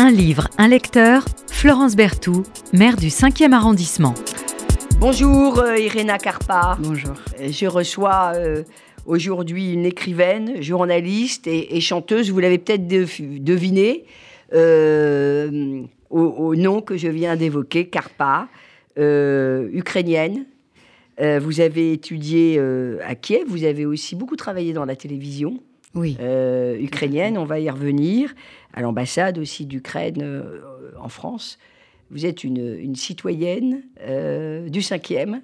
Un livre, un lecteur, Florence Berthoud, maire du 5e arrondissement. Bonjour euh, Irena Carpa. Bonjour. Je reçois euh, aujourd'hui une écrivaine, journaliste et, chanteuse. Vous l'avez peut-être deviné euh, au, nom que je viens d'évoquer, Carpa, ukrainienne. vous avez étudié à Kiev, vous avez aussi beaucoup travaillé dans la télévision oui. ukrainienne, on va y revenir à l'ambassade aussi d'Ukraine euh, en France. Vous êtes une, citoyenne euh, du 5e.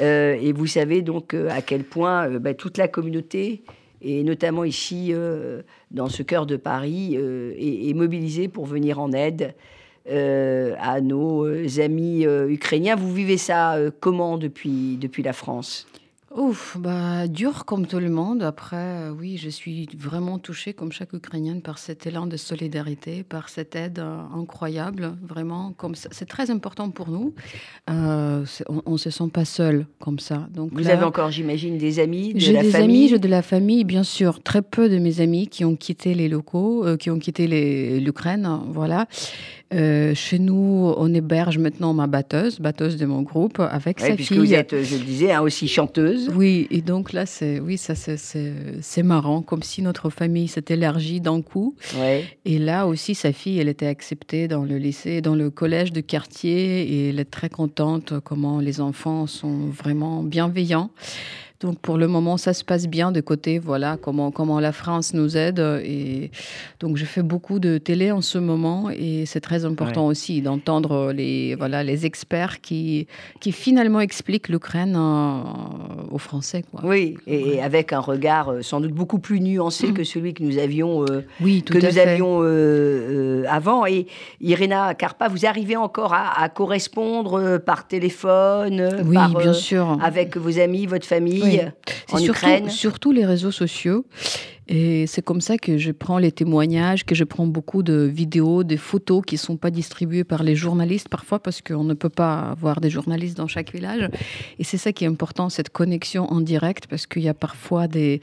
Euh, et vous savez donc à quel point bah, toute la communauté, et notamment ici, dans ce cœur de Paris, est, est, mobilisée pour venir en aide à nos amis ukrainiens. Vous vivez ça comment depuis, depuis la France? Ouf, bah dur comme tout le monde. Après, euh, oui, je suis vraiment touchée, comme chaque Ukrainienne, par cet élan de solidarité, par cette aide euh, incroyable. Vraiment, comme c'est très important pour nous. Euh, on, ne se sent pas seul comme ça. Donc vous avez encore, j'imagine, des amis, de j'ai des amis, j'ai de la famille, bien sûr. Très peu de mes amis qui ont quitté les locaux, qui ont quitté l'Ukraine, voilà. Euh, chez nous, on héberge maintenant ma batteuse, batteuse de mon groupe, avec sa fille. Vous êtes, je le disais, hein, aussi chanteuse. Oui, et donc là, c'est oui, ça c'est marrant, comme si notre famille s'était élargie d'un coup. Et là aussi, sa fille, elle était acceptée dans le lycée, dans le collège de quartier, et elle est très contente comment les enfants sont vraiment bienveillants. Donc pour le moment, ça se passe bien de côté, voilà, comment, comment la France nous aide. Et donc je fais beaucoup de télé en ce moment et c'est très important aussi d'entendre les, voilà, les experts qui, qui finalement expliquent l'Ukraine euh, aux Français. Quoi. Oui, et avec un regard euh, sans doute beaucoup plus nuancé que celui que nous avions, euh, oui, que nous avions avant. Et Irina Karpa, vous arrivez encore à, correspondre par téléphone, oui, bien sûr. avec vos amis, votre famille? En Ukraine. Surtout les réseaux sociaux. Et c'est comme ça que je prends les témoignages, que je prends beaucoup de vidéos, des photos qui ne sont pas distribuées par les journalistes parfois parce qu'on ne peut pas avoir des journalistes dans chaque village. Et c'est ça qui est important, cette connexion en direct parce qu'il y a parfois des,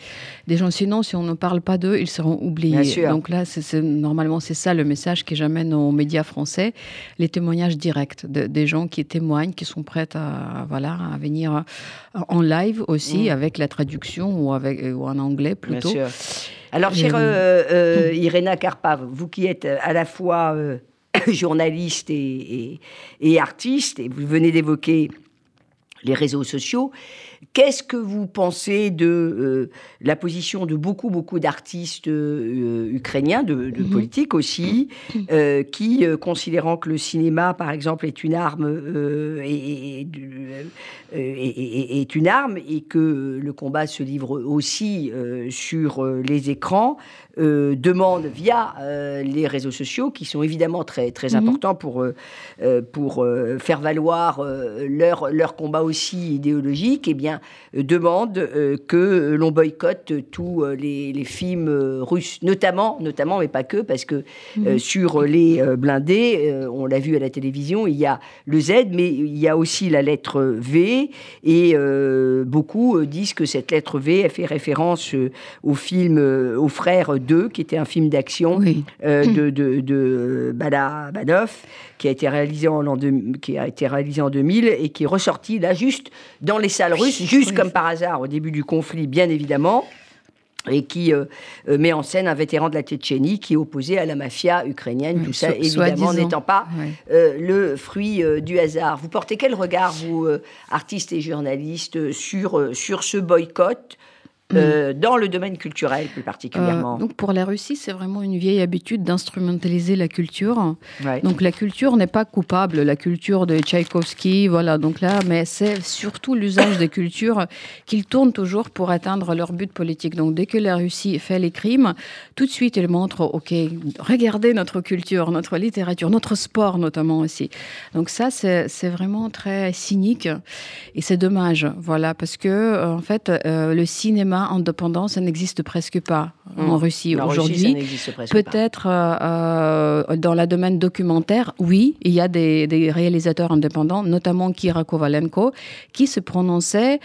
des gens, sinon si on ne parle pas d'eux, ils seront oubliés. Donc là, c'est, normalement, c'est ça le message que j'amène aux médias français, les témoignages directs des gens qui témoignent, qui sont prêts à, voilà, à venir en live aussi mmh. avec la traduction ou, avec, ou en anglais plutôt. Bien sûr. Alors, chère euh, euh, Irena Karpa, vous qui êtes à la fois euh, journaliste et, artiste, et vous venez d'évoquer les réseaux sociaux, Qu'est-ce que vous pensez de euh, la position de beaucoup, beaucoup d'artistes euh, ukrainiens, de, de mhm. politiques aussi, euh, qui, considérant que le cinéma, par exemple, est une arme, et, est une arme, et que le combat se livre aussi sur les écrans, demandent via les réseaux sociaux, qui sont évidemment très, très mhm. importants pour, pour faire valoir leur, leur combat aussi idéologique, eh bien, euh, demande euh, que l'on boycotte tous euh, les, films russes, notamment, notamment, mais pas que, parce que mhm. sur les blindés, on l'a vu à la télévision, il y a le Z, mais il y a aussi la lettre V, et beaucoup disent que cette lettre V a fait référence au film Aux Frères 2, qui était un film d'action de, de, de Balabanov, qui a été réalisé en, qui a été réalisé en 2000 et qui est ressorti là juste dans les salles russes, juste comme par hasard au début du conflit, bien évidemment et qui euh, euh, met en scène un vétéran de la Tchétchénie qui est opposé à la mafia ukrainienne, tout ça évidemment n'étant pas euh, le fruit du hasard. Vous portez quel regard, vous, artistes et journalistes, sur, sur ce boycott euh, dans le domaine culturel plus particulièrement. Euh, donc pour la Russie, c'est vraiment une vieille habitude d'instrumentaliser la culture. Donc la culture n'est pas coupable, la culture de Tchaïkovski, voilà. Donc là, mais c'est surtout l'usage des cultures qu'ils tournent toujours pour atteindre leur but politique. Donc dès que la Russie fait les crimes, tout de suite ils montrent, ok, regardez notre culture, notre littérature, notre sport notamment aussi. Donc ça, c'est vraiment très cynique et c'est dommage, voilà, parce que en fait, euh, le cinéma indépendant, ça n'existe presque pas en Hmm. Russie En Russie, ça aujourd'hui. Peut-être euh, euh, dans le domaine documentaire, oui, il y a des, des réalisateurs indépendants, notamment Kira Kovalenko, qui se prononçaient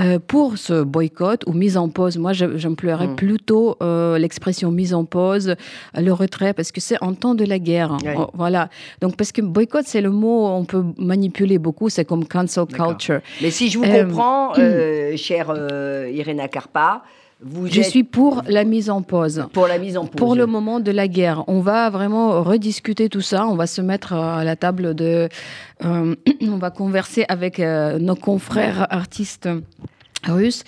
euh, pour ce boycott ou mise en pause. Moi, je- j'emploierais Mm. plutôt euh, l'expression mise en pause, euh, le retrait, parce que c'est en temps de la guerre. Ouais. Oh, Voilà. Donc, parce que boycott, c'est le mot, on peut manipuler beaucoup, c'est comme cancel culture. Mais si je vous comprends, chère Irena Karpa, vous Je êtes suis pour la mise en pause. pour la mise en pause. Pour le moment de la guerre, on va vraiment rediscuter tout ça. On va se mettre euh, à la table de. euh, on va converser avec euh, nos confrères artistes russes.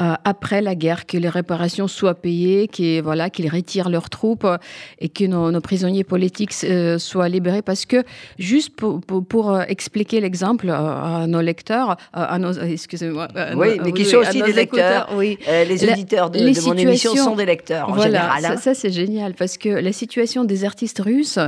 Euh, après la guerre, que les réparations soient payées, qu'ils voilà, qu'ils retirent leurs troupes euh, et que nos, nos prisonniers politiques euh, soient libérés. Parce que, juste pour, pour, pour, expliquer l'exemple à nos lecteurs, à nos, excusez-moi, Oui, nos- mais qui sont aussi des lecteurs. oui. Euh, les auditeurs de, les de mon émission sont des lecteurs en Voilà, général. ça, hein. ça, c'est génial parce que la situation des artistes russes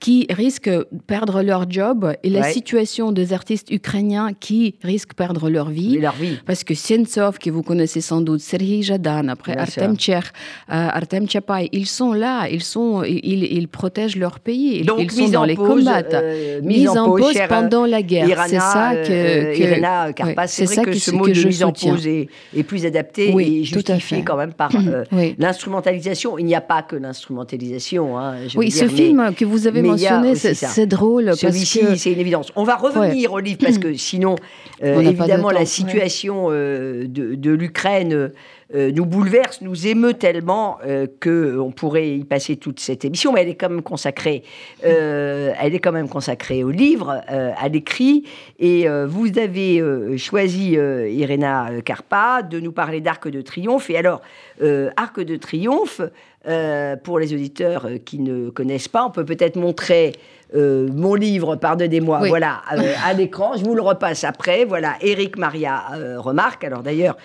qui risquent de perdre leur job et la Ouais. situation des artistes ukrainiens qui risquent de perdre leur vie. Et leur vie. Parce que Sentsov, que vous connaissez sans doute, Sergei Jadan, après Bien Artem. Tcher, euh, Artem Tchapay, ils sont là, ils, sont, ils, ils protègent leur pays, ils- Donc, ils sont dans en les combats. euh, mise en pause, pendant la guerre. C'est ça que, euh, que- Irena Karpas, c'est vrai ça que, que- ce que mot de je mise en soutiens. pause est, est plus adapté Oui, et justifié quand même par euh, Oui. l'instrumentalisation. Il n'y a pas que l'instrumentalisation. hein, Oui, ce mais film que vous avez mentionné, c'est drôle Celui-ci, que c'est une évidence. On va revenir au livre parce que sinon, On n'a pas de évidemment, la situation de, de l'Ukraine euh, nous bouleverse, nous émeut tellement euh, que on pourrait y passer toute cette émission, mais elle est quand même consacrée. euh, elle est quand même consacrée au livre, euh, à l'écrit. Et euh, vous avez euh, choisi, euh, Irena Karpa, de nous parler d'Arc de Triomphe. Et alors, euh, Arc de Triomphe, euh, pour les auditeurs euh, qui ne connaissent pas, on peut peut-être montrer euh, mon livre, pardonnez-moi, Oui. voilà, euh, à l'écran. Je vous le repasse après. Voilà, Eric Maria euh, remarque. Alors d'ailleurs,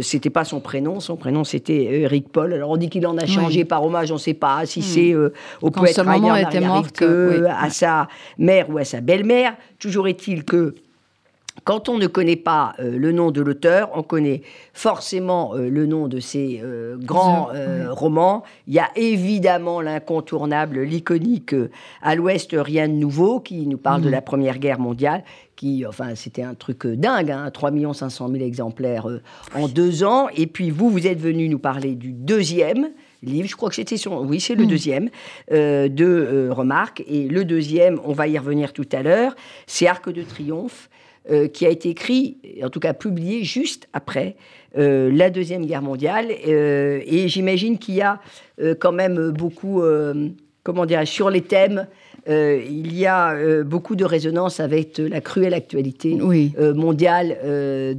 c'était pas son prénom, son prénom c'était Eric Paul. Alors on dit qu'il en a changé Oui. par hommage, on ne sait pas si c'est euh, au Quand poète Rainer était morte, oui. à sa mère ou à sa belle-mère. Toujours est-il que quand on ne connaît pas euh, le nom de l'auteur, on connaît forcément euh, le nom de ses euh, grands romans. Il y a évidemment l'incontournable, l'iconique À l'Ouest, rien de nouveau, qui nous parle de Mhm. la Première Guerre mondiale, qui, enfin, c'était un truc dingue, hein, 3 500 000 exemplaires en deux ans. Et puis vous, vous êtes venu nous parler du deuxième livre, je crois que c'était son... Oui, c'est le Mhm. deuxième, euh, de euh, Remarque. Et le deuxième, on va y revenir tout à l'heure, c'est Arc de Triomphe, euh, qui a été écrit, en tout cas publié, juste après euh, la Deuxième Guerre mondiale. Euh, et j'imagine qu'il y a quand même beaucoup, comment dire, sur les thèmes, euh, il y a euh, beaucoup de résonance avec euh, la cruelle actualité oui. mondiale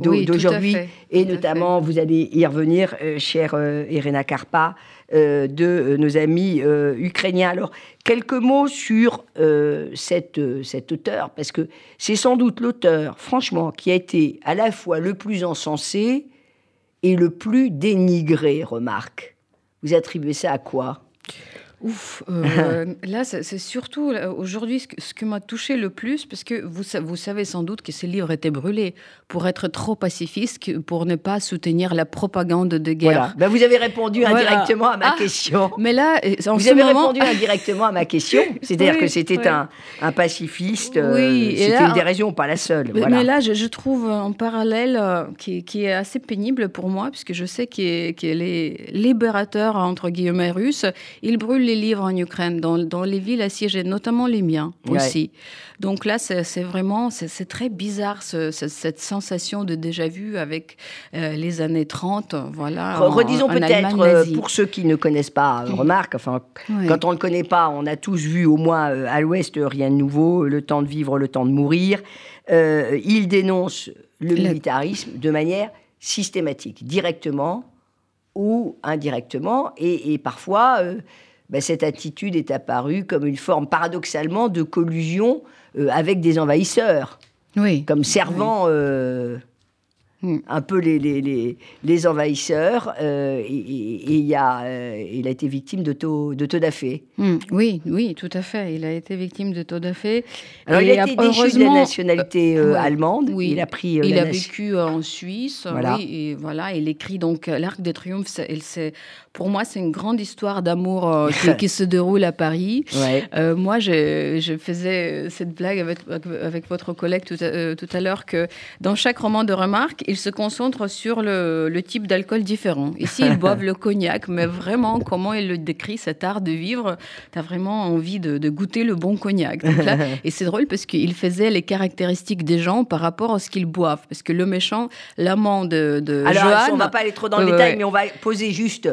Oui, d'aujourd'hui. Et tout notamment, vous allez y revenir, chère Irena Karpa, euh, de euh, nos amis euh, ukrainiens. Alors, quelques mots sur euh, cette, euh, cet auteur, parce que c'est sans doute l'auteur, franchement, qui a été à la fois le plus encensé et le plus dénigré, remarque. Vous attribuez ça à quoi? Ouf, euh, là, c'est surtout aujourd'hui ce que, m'a touché le plus, parce que vous, sa- vous savez sans doute que ce livre était brûlé pour être trop pacifiste, pour ne pas soutenir la propagande de guerre. Voilà. Ben, vous avez répondu Voilà. indirectement à ma Ah, question. Mais là, euh, en Vous ce avez moment, répondu indirectement à ma question, c'est-à-dire Oui, que c'était oui. un, un pacifiste. euh, Oui, et c'était là, une des raisons, pas la seule. Mais, voilà. mais là, je, je trouve un parallèle euh, qui, qui est assez pénible pour moi, puisque je sais que, que les libérateurs, entre guillemets, russes, ils brûlent les livres en Ukraine, dans, dans les villes assiégées, notamment les miens Ouais. aussi. Donc là, c'est vraiment, c'est très bizarre, ce- ce- cette sensation de déjà-vu avec euh, les années 30, voilà. Re- Redisons peut-être, euh, pour ceux qui ne connaissent pas, euh, remarque, enfin, Oui. quand on ne connaît pas, on a tous vu au moins euh, à l'Ouest rien de nouveau, le temps de vivre, le temps de mourir. Il dénonce le militarisme de manière systématique, directement ou indirectement, et, et parfois euh, ben, cette attitude est apparue comme une forme paradoxalement de collusion euh, avec des envahisseurs, Oui. comme servant euh, un peu les, les, les, envahisseurs. et, il, a, il a été victime de taux, de taux. Hmm. Oui, oui, tout à fait. Il a été victime de taux d'affaires. Alors, il a été déchu de la nationalité allemande. Oui, il a pris. il a vécu en Suisse. Voilà. Oui, et voilà, il écrit donc l'Arc de Triomphe. C'est pour moi, c'est une grande histoire d'amour euh, qui, se déroule à Paris. Euh, moi, je, je, faisais cette blague avec, avec votre collègue tout à, euh, tout à l'heure que dans chaque roman de Remarque, il se concentre sur le, le type d'alcool différent. Ici, ils boivent le cognac, mais vraiment, comment il le décrit, cet art de vivre, tu as vraiment envie de, de, goûter le bon cognac. et c'est drôle parce qu'il faisait les caractéristiques des gens par rapport à ce qu'ils boivent. Parce que le méchant, l'amant de, de Alors, on ne va pas aller trop dans le détail, mais on va poser juste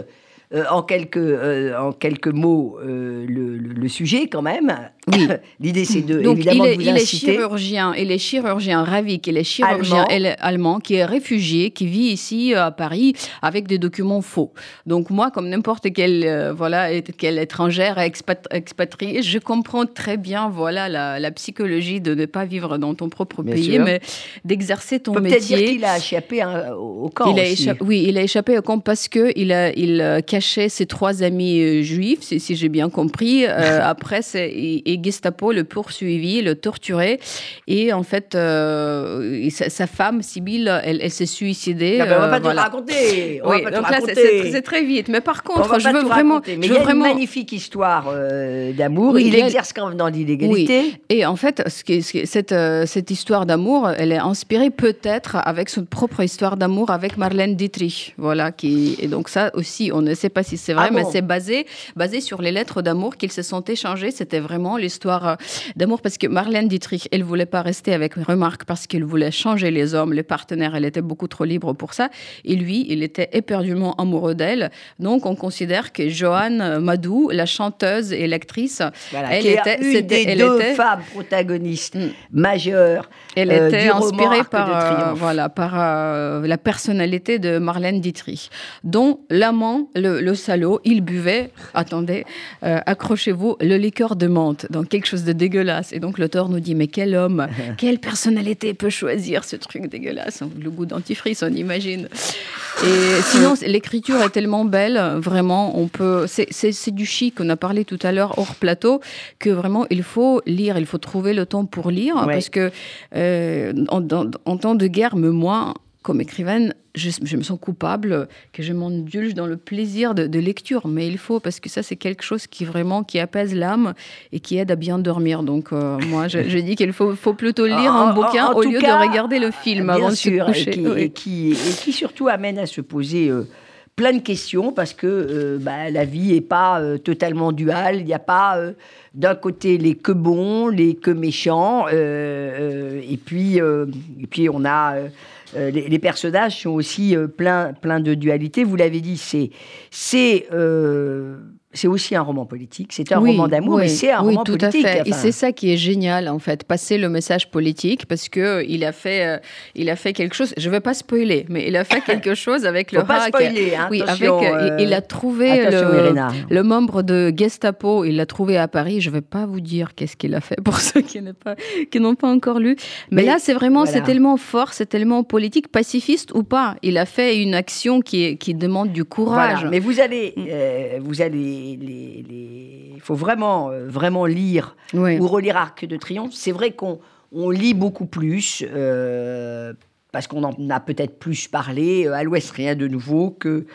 euh, en, quelques, euh, en quelques mots euh, le, le, sujet quand même. Oui. L'idée, c'est de Donc, évidemment il est, vous il est chirurgien, il est chirurgien Ravik, il est chirurgien allemand. allemand qui est réfugié, qui vit ici à Paris avec des documents faux. Donc moi, comme n'importe quelle voilà quelle étrangère expatriée, je comprends très bien voilà la, la, psychologie de ne pas vivre dans ton propre bien pays, sûr. mais d'exercer ton peut métier. Peut-être dire qu'il a échappé hein, au camp. Il a aussi. échappé, oui, il a échappé au camp parce que il a il cachait ses trois amis euh, juifs, si, si j'ai bien compris. Euh, après, et, et, Gestapo le poursuivit, le torturait. Et en fait, euh, sa, sa, femme, Sibylle, elle, elle s'est suicidée. On va pas voilà. te raconter. On oui, va pas donc te là, c'est très vite. Mais par contre, je veux vraiment. Mais je il y a vraiment... une magnifique histoire d'amour. Oui, il, il a... exerce quand même dans l'illégalité. Oui. Et en fait, ce qui, ce qui, cette, cette histoire d'amour, elle est inspirée peut-être avec son propre histoire d'amour avec Marlène Dietrich. Voilà. Qui... Et donc, ça aussi, on ne sait pas si c'est vrai, Ah mais c'est basé, basé sur les lettres d'amour qu'ils se sont échangées. C'était vraiment l'histoire euh, d'amour parce que Marlène Dietrich, elle voulait pas rester avec Remarque parce qu'elle voulait changer les hommes, les partenaires. Elle était beaucoup trop libre pour ça. Et lui, il était éperdument amoureux d'elle. Donc, on considère que Joanne Madou, la chanteuse et l'actrice, Voilà, elle qui était, une c'était- des elle deux était- femmes protagonistes Mm. majeures. Elle euh, était du inspirée par, euh, voilà, par euh, la personnalité de Marlène Dietrich, dont l'amant, le, le salaud, il buvait, attendez, euh, accrochez-vous, le liqueur de menthe, donc quelque chose de dégueulasse. Et donc l'auteur nous dit, mais quel homme, quelle personnalité peut choisir ce truc dégueulasse? Le goût dentifrice, on imagine. Et sinon, l'écriture est tellement belle, vraiment, on peut. C'est du chic, on a parlé tout à l'heure hors plateau, que vraiment il faut lire, il faut trouver le temps pour lire, Ouais. parce que euh, en, en temps de guerre, me moi, comme écrivaine, je, je me sens coupable que je m'indulge dans le plaisir de, de lecture, mais il faut parce que ça c'est quelque chose qui vraiment qui apaise l'âme et qui aide à bien dormir. Donc euh, moi je, je dis qu'il faut, faut plutôt lire En- un bouquin en au lieu cas, de regarder le film Bien avant sûr, de se coucher. Et qui, Oui. et qui- et qui surtout amène à se poser euh, plein de questions parce que euh, bah, la vie n'est pas euh, totalement duale. Il n'y a pas euh, d'un côté les que bons, les que méchants, et, puis, puis on a. les, personnages sont aussi plein, plein de dualité. Vous l'avez dit, c'est c'est aussi un roman politique. C'est un Oui, roman d'amour, oui, mais c'est un oui, roman tout politique. à fait. Et c'est ça qui est génial, en fait, passer le message politique, parce que euh, il a fait, euh, il a fait quelque chose. Je vais pas spoiler, mais il a fait quelque chose avec le faut pas spoiler. hein, Oui, avec, euh, il- il euh, a trouvé le, membre de Gestapo, il l'a trouvé à Paris. Je vais pas vous dire qu'est-ce qu'il a fait pour ceux qui n'ont pas, qui n'ont pas encore lu. Mais, Mais là, c'est vraiment, voilà. c'est tellement fort, c'est tellement politique, pacifiste ou pas. Il a fait une action qui, demande du courage. Voilà. Mais vous allez, Mm. euh, vous allez, les, les- il faut vraiment, euh, vraiment lire Oui. ou relire Arc de Triomphe. C'est vrai qu'on on lit beaucoup plus euh, parce qu'on en a peut-être plus parlé. Euh, à l'Ouest, rien de nouveau que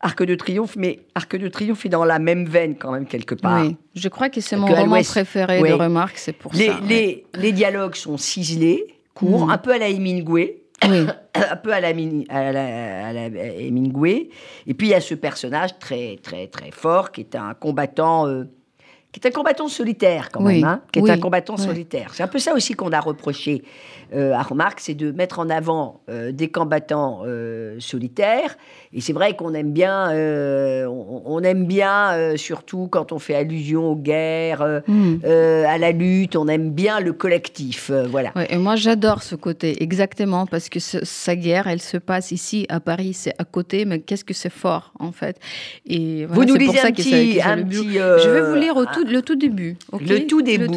Arc de Triomphe, mais Arc de Triomphe est dans la même veine quand même quelque part. Oui, je crois que c'est mon Que roman préféré Oui. de Remarque, c'est pour Les, ça. ouais. les, les dialogues sont ciselés, courts, Mm. un peu à la Hemingway. Un peu à la, mini- à la, à. Et puis il y a ce personnage très très très fort qui est un combattant, euh, qui est un combattant solitaire quand Oui, même, hein, qui est oui, un combattant ouais. solitaire. C'est un peu ça aussi qu'on a reproché euh, à Remarque, c'est de mettre en avant euh, des combattants euh, solitaires. Et c'est vrai qu'on aime bien, on, on aime bien surtout quand on fait allusion aux guerres, euh, Mm. euh, à la lutte, on aime bien le collectif, voilà. Ouais, et moi, j'adore ce côté, exactement, parce que ce- sa guerre, elle se passe ici, à Paris, c'est à côté, mais qu'est-ce que c'est fort, en fait. Et voilà, Vous nous lisez un petit, un Je vais vous lire au tout le tout début. Le tout début, le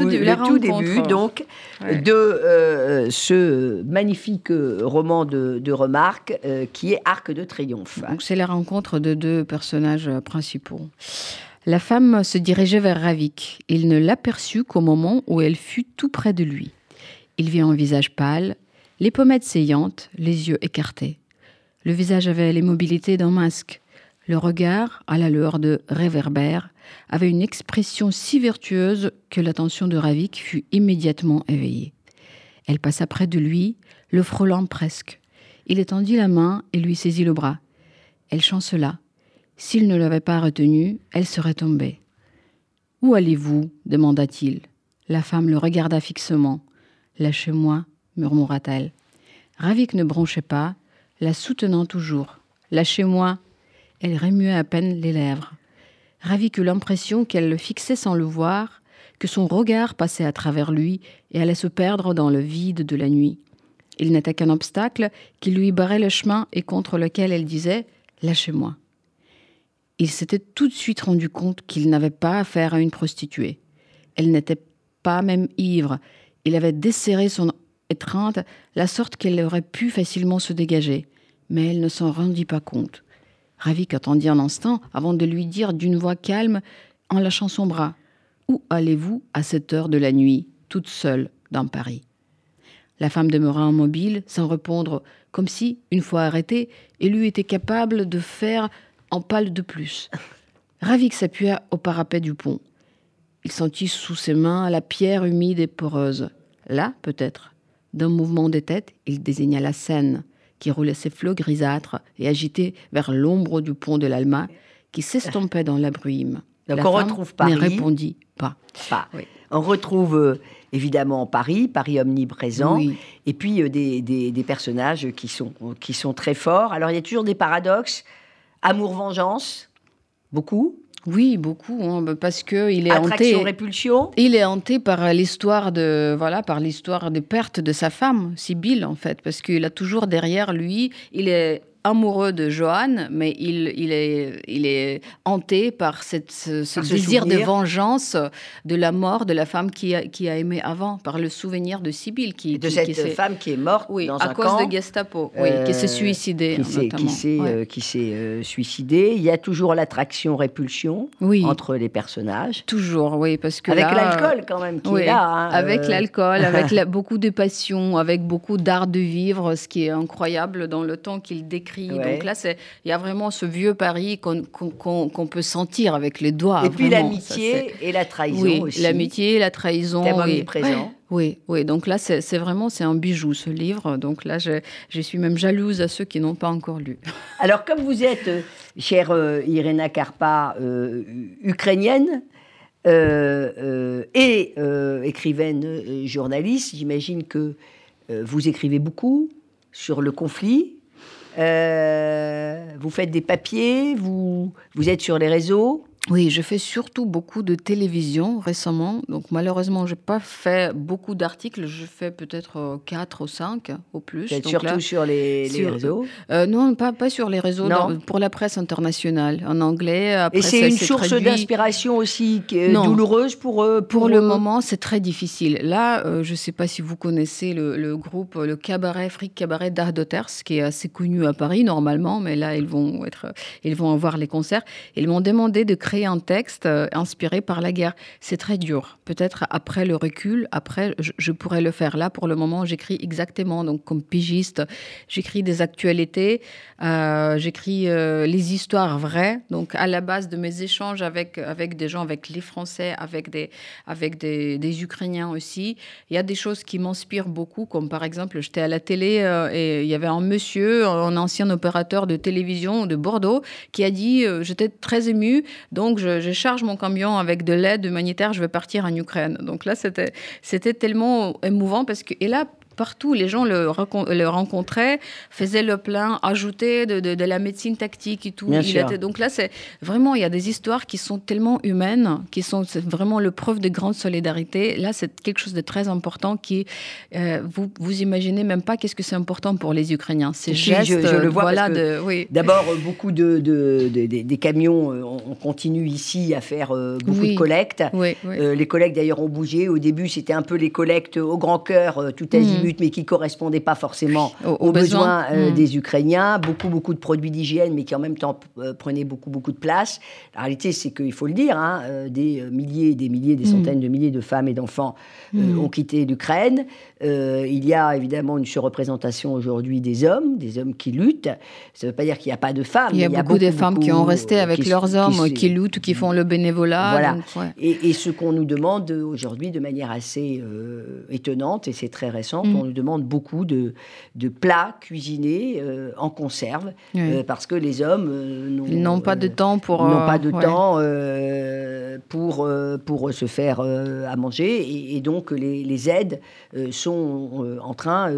tout début, donc, de ce magnifique roman de, de remarque qui est Arc de Triomphe. Donc, c'est la rencontre de deux personnages principaux. La femme se dirigeait vers Ravik. Il ne l'aperçut qu'au moment où elle fut tout près de lui. Il vit un visage pâle, les pommettes saillantes, les yeux écartés. Le visage avait les mobilités d'un masque. Le regard, à la lueur de réverbère, avait une expression si vertueuse que l'attention de Ravik fut immédiatement éveillée. Elle passa près de lui, le frôlant presque. Il étendit la main et lui saisit le bras. Elle chancela. S'il ne l'avait pas retenue, elle serait tombée. Où allez-vous? demanda-t-il. La femme le regarda fixement. Lâchez-moi, murmura-t-elle. Ravik ne bronchait pas, la soutenant toujours. Lâchez-moi. Elle remuait à peine les lèvres. Ravik eut l'impression qu'elle le fixait sans le voir, que son regard passait à travers lui et allait se perdre dans le vide de la nuit. Il n'était qu'un obstacle qui lui barrait le chemin et contre lequel elle disait Lâchez-moi il s'était tout de suite rendu compte qu'il n'avait pas affaire à une prostituée. Elle n'était pas même ivre. Il avait desserré son étreinte, la sorte qu'elle aurait pu facilement se dégager. Mais elle ne s'en rendit pas compte. Ravik attendit un instant avant de lui dire d'une voix calme, en lâchant son bras Où allez-vous à cette heure de la nuit, toute seule, dans Paris? La femme demeura immobile, sans répondre, comme si, une fois arrêtée, elle eût été capable de faire en pâle de plus. Ravik s'appuya au parapet du pont. Il sentit sous ses mains la pierre humide et poreuse. Là, peut-être, d'un mouvement des têtes, il désigna la Seine, qui roulait ses flots grisâtres et agitait vers l'ombre du pont de l'Alma, qui s'estompait dans la bruime. Donc on retrouve Paris. Ne répondit pas. On retrouve euh, évidemment Paris, Paris omniprésent, et puis euh, des, des, personnages qui sont, qui sont très forts. Alors il y a toujours des paradoxes. Amour-vengeance, beaucoup. Oui, beaucoup, hein, bah, parce que il est Attraction, répulsion. Il est hanté par l'histoire de voilà, par l'histoire des pertes de sa femme, Sibylle en fait, parce qu'il a toujours derrière lui, il est amoureux de Johan, mais il, il, est, il est hanté par cette, ce, désir de vengeance de la mort de la femme qui a, qui a aimé avant, par le souvenir de Sibylle. Qui, de cette femme qui est morte oui, dans à cause de Gestapo, oui, qui s'est euh, suicidée. Qui s'est euh, euh, suicidée. Il y a toujours l'attraction-répulsion oui. entre les personnages. Toujours, oui, parce que Avec l'alcool quand même qui est là. Hein, avec l'alcool, avec beaucoup de passion, avec beaucoup d'art de vivre, ce qui est incroyable dans le temps qu'il décrit donc là, il y a vraiment ce vieux Paris qu'on peut sentir avec les doigts. Et puis l'amitié et la trahison oui, aussi. l'amitié et la trahison. oui. présent. Oui, oui. Donc là, c'est vraiment c'est un bijou ce livre. Donc là, je, je, suis même jalouse à ceux qui n'ont pas encore lu. Alors, comme vous êtes, euh, chère euh, Irena Karpa, euh, ukrainienne. et écrivaine journaliste, j'imagine que vous écrivez beaucoup sur le conflit, euh, vous faites des papiers, vous, vous êtes sur les réseaux oui, je fais surtout beaucoup de télévision récemment. Donc malheureusement, je n'ai pas fait beaucoup d'articles. Je fais peut-être 4 euh, ou 5 au plus. Donc surtout sur les, réseaux euh, Non, pas, pas sur les réseaux, pour la presse internationale, en anglais. Et c'est une source d'inspiration aussi douloureuse pour eux Pour, le moment, c'est très difficile. Là, euh, je ne sais pas si vous connaissez le, groupe, le cabaret, Fric Cabaret d'Ardoters, qui est assez connu à Paris normalement, mais là, ils vont, être, ils vont avoir les concerts. Ils m'ont demandé de créer un texte euh, inspiré par la guerre. C'est très dur. Peut-être après le recul, après, je, pourrais le faire. Là, pour le moment, j'écris exactement, donc comme pigiste, j'écris des actualités, euh, j'écris euh, les histoires vraies. Donc, à la base de mes échanges avec, avec des gens, avec les Français, avec des, avec des, Ukrainiens aussi, il y a des choses qui m'inspirent beaucoup, comme par exemple, j'étais à la télé et il y avait un monsieur, un ancien opérateur de télévision de Bordeaux, qui a dit, j'étais très ému, donc je, charge mon camion avec de l'aide humanitaire, je vais partir en Ukraine. Donc là, c'était tellement émouvant parce que, et là, partout. Les gens le, le rencontraient, faisaient le plein, ajoutaient de, de, la médecine tactique et tout. Il était, donc là, c'est vraiment, il y a des histoires qui sont tellement humaines, qui sont vraiment le preuve de grande solidarité. Là, c'est quelque chose de très important qui, euh, vous, vous imaginez même pas qu'est-ce que c'est important pour les Ukrainiens. Ces gestes, je, le vois voilà, de, oui. D'abord, beaucoup de, de, des camions, euh, on continue ici à faire euh, beaucoup de collectes. les collègues d'ailleurs ont bougé. Au début, c'était un peu les collectes au grand cœur, tout azimut, mais qui correspondaient pas forcément aux, besoins, mm. des Ukrainiens. Beaucoup, beaucoup de produits d'hygiène, mais qui en même temps prenaient beaucoup, beaucoup de place. La réalité, c'est qu'il faut le dire, hein, des milliers, des milliers, des mm. centaines de milliers de femmes et d'enfants ont quitté l'Ukraine. il y a évidemment une surreprésentation aujourd'hui des hommes, des hommes qui luttent. Ça ne veut pas dire qu'il n'y a pas de femmes. Il y a, beaucoup, de femmes qui ont resté avec leurs hommes, qui, luttent, qui font le bénévolat. Voilà. et, ce qu'on nous demande aujourd'hui de manière assez euh, étonnante, et c'est très récent. On nous demande beaucoup de, de plats cuisinés euh, en conserve, euh, parce que les hommes n'ont pas de temps pour n'ont pas de temps pour pour se faire à manger, et, donc les, les aides sont en train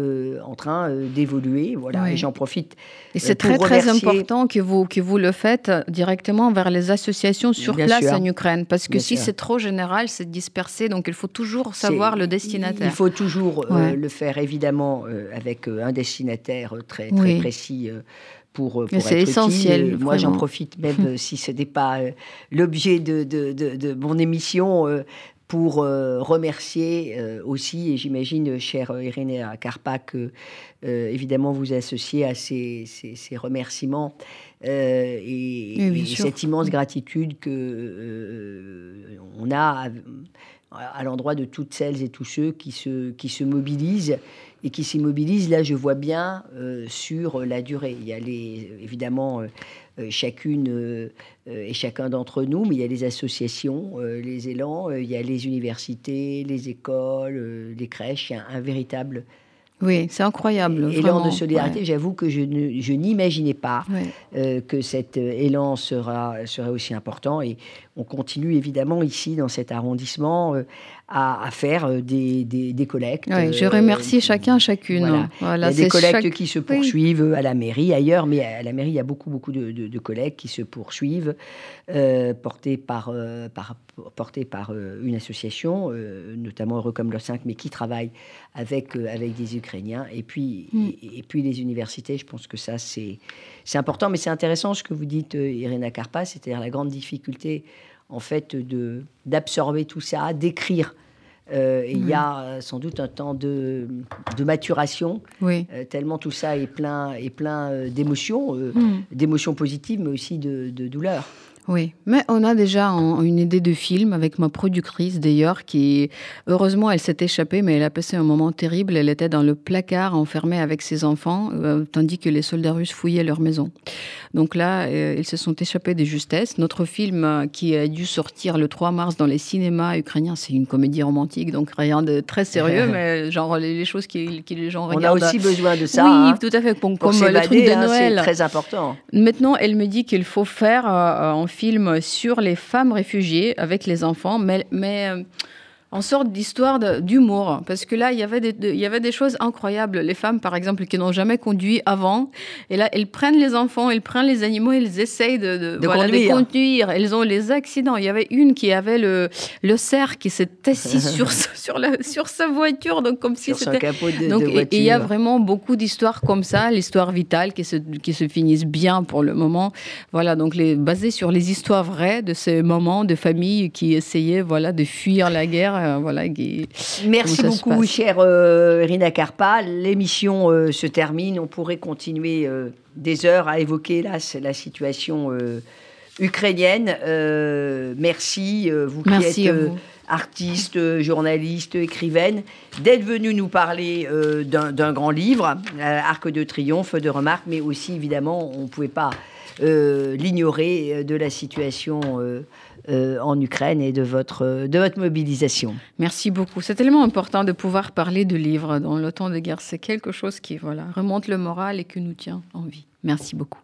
en train d'évoluer. Voilà, et j'en profite. Et c'est très très important que vous que vous le faites directement vers les associations sur place en Ukraine, parce que si c'est trop général, c'est dispersé. Donc il faut toujours savoir le destinataire. Il faut toujours euh, le faire évidemment euh, avec euh, un destinataire très très précis pour, pour C'est essentiel. Moi, j'en profite même si ce n'est pas l'objet de, de, de, de, mon émission pour remercier aussi, et j'imagine, chère Irénée Karpa, que évidemment vous associez à ces, ces, ces remerciements et, cette immense gratitude que on a à l'endroit de toutes celles et tous ceux qui se, qui se mobilisent et qui s'immobilisent. Là, je vois bien euh, sur la durée. Il y a les, évidemment euh, euh, chacune et chacun d'entre nous, mais il y a les associations, les élans, il y a les universités, les écoles, les crèches. Il y a un véritable oui, c'est incroyable. Élan de solidarité, j'avoue que je, je n'imaginais pas que cet élan sera, serait aussi important. Et on continue évidemment ici, dans cet arrondissement, euh, à, faire euh, des, des, collectes. je remercie euh, chacun, chacune. Voilà. il y a des collectes qui se poursuivent à la mairie, ailleurs, mais à la mairie, il y a beaucoup, beaucoup de, de, collectes qui se poursuivent, portées par, par, portées par une association, notamment Heureux comme le 5, mais qui travaille avec, avec des Ukrainiens. Et puis, mm. et, puis les universités, je pense que ça, c'est important, mais c'est intéressant ce que vous dites, Irina Karpa, c'est-à-dire la grande difficulté en fait, de, d'absorber tout ça, d'écrire. Euh, il y a euh, sans doute un temps de, de maturation, oui. Euh, tellement tout ça est plein, est plein d'émotions, mm. d'émotions positives, mais aussi de, de douleurs. Oui, mais on a déjà une idée de film avec ma productrice d'ailleurs qui, heureusement, elle s'est échappée, mais elle a passé un moment terrible. Elle était dans le placard enfermée avec ses enfants, euh, tandis que les soldats russes fouillaient leur maison. Donc là, euh, ils se sont échappés de justesse. Notre film euh, qui a dû sortir le 3 mars dans les cinémas ukrainiens, c'est une comédie romantique, donc rien de très sérieux, mais genre les, choses qui, les gens regardent. On a aussi besoin de ça. Oui, hein. tout à fait, comme, comme le truc de hein, Noël. c'est très important. Maintenant, elle me dit qu'il faut faire en film sur les femmes réfugiées avec les enfants, mais, mais euh, en sorte d'histoire d'humour. Parce que là, il y, avait des, il y avait des choses incroyables. Les femmes, par exemple, qui n'ont jamais conduit avant, et là, elles prennent les enfants, elles prennent les animaux, elles essayent de, de, conduire. Elles ont les accidents. Il y avait une qui avait le, le cerf qui s'est assis sur, sur, la, sur sa voiture, donc comme si c'était... Donc, et il y a vraiment beaucoup d'histoires comme ça, l'histoire vitale qui se, qui se finissent bien pour le moment. Voilà, donc les, basées sur les histoires vraies de ces moments de famille qui essayaient voilà, de fuir la guerre euh, voilà, Merci beaucoup, chère euh, Rina Karpa. L'émission euh, se termine. On pourrait continuer des heures à évoquer là, la situation ukrainienne. merci, vous qui êtes artiste, journaliste, écrivaine, d'être venu nous parler d'un grand livre, Arc de triomphe, de remarques, mais aussi évidemment, on ne pouvait pas l'ignorer de la situation euh, en Ukraine et de votre, de votre mobilisation. Merci beaucoup. C'est tellement important de pouvoir parler de livres dans le temps de guerre. C'est quelque chose qui voilà, remonte le moral et qui nous tient en vie. Merci beaucoup.